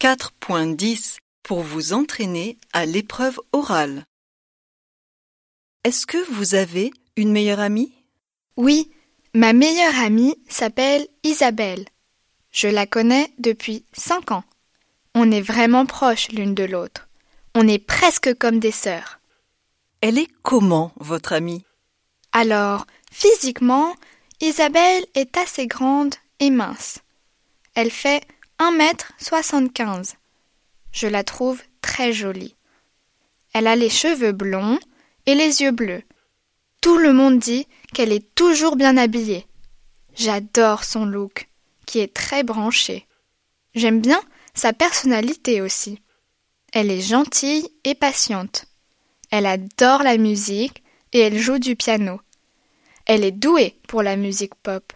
4.10 pour vous entraîner à l'épreuve orale. Est-ce que vous avez une meilleure amie? Oui, ma meilleure amie s'appelle Isabelle. Je la connais depuis cinq ans. On est vraiment proches l'une de l'autre. On est presque comme des sœurs. Elle est comment, votre amie? Alors, physiquement, Isabelle est assez grande et mince. Elle fait un mètre soixante-quinze. Je la trouve très jolie. Elle a les cheveux blonds et les yeux bleus. Tout le monde dit qu'elle est toujours bien habillée. J'adore son look, qui est très branché. J'aime bien sa personnalité aussi. Elle est gentille et patiente. Elle adore la musique et elle joue du piano. Elle est douée pour la musique pop.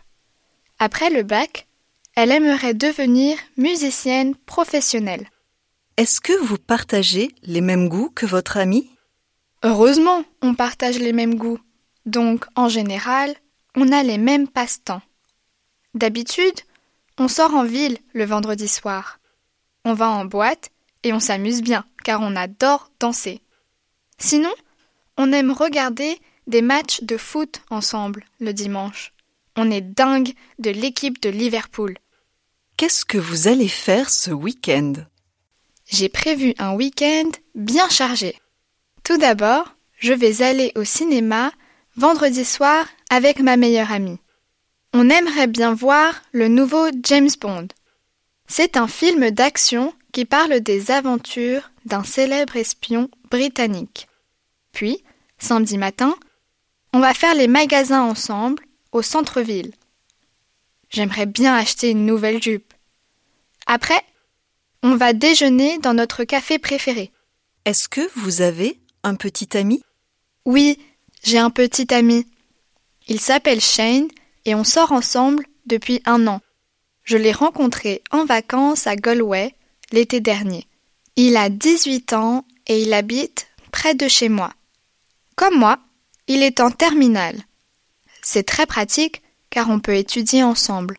Après le bac, elle aimerait devenir musicienne professionnelle. Est-ce que vous partagez les mêmes goûts que votre amie Heureusement, on partage les mêmes goûts. Donc, en général, on a les mêmes passe-temps. D'habitude, on sort en ville le vendredi soir. On va en boîte et on s'amuse bien, car on adore danser. Sinon, on aime regarder des matchs de foot ensemble le dimanche. On est dingue de l'équipe de Liverpool. Qu'est-ce que vous allez faire ce week-end? J'ai prévu un week-end bien chargé. Tout d'abord, je vais aller au cinéma vendredi soir avec ma meilleure amie. On aimerait bien voir le nouveau James Bond. C'est un film d'action qui parle des aventures d'un célèbre espion britannique. Puis, samedi matin, on va faire les magasins ensemble au centre-ville. J'aimerais bien acheter une nouvelle jupe. Après, on va déjeuner dans notre café préféré. Est-ce que vous avez un petit ami? Oui, j'ai un petit ami. Il s'appelle Shane et on sort ensemble depuis un an. Je l'ai rencontré en vacances à Galway l'été dernier. Il a 18 ans et il habite près de chez moi. Comme moi, il est en terminale. C'est très pratique car on peut étudier ensemble.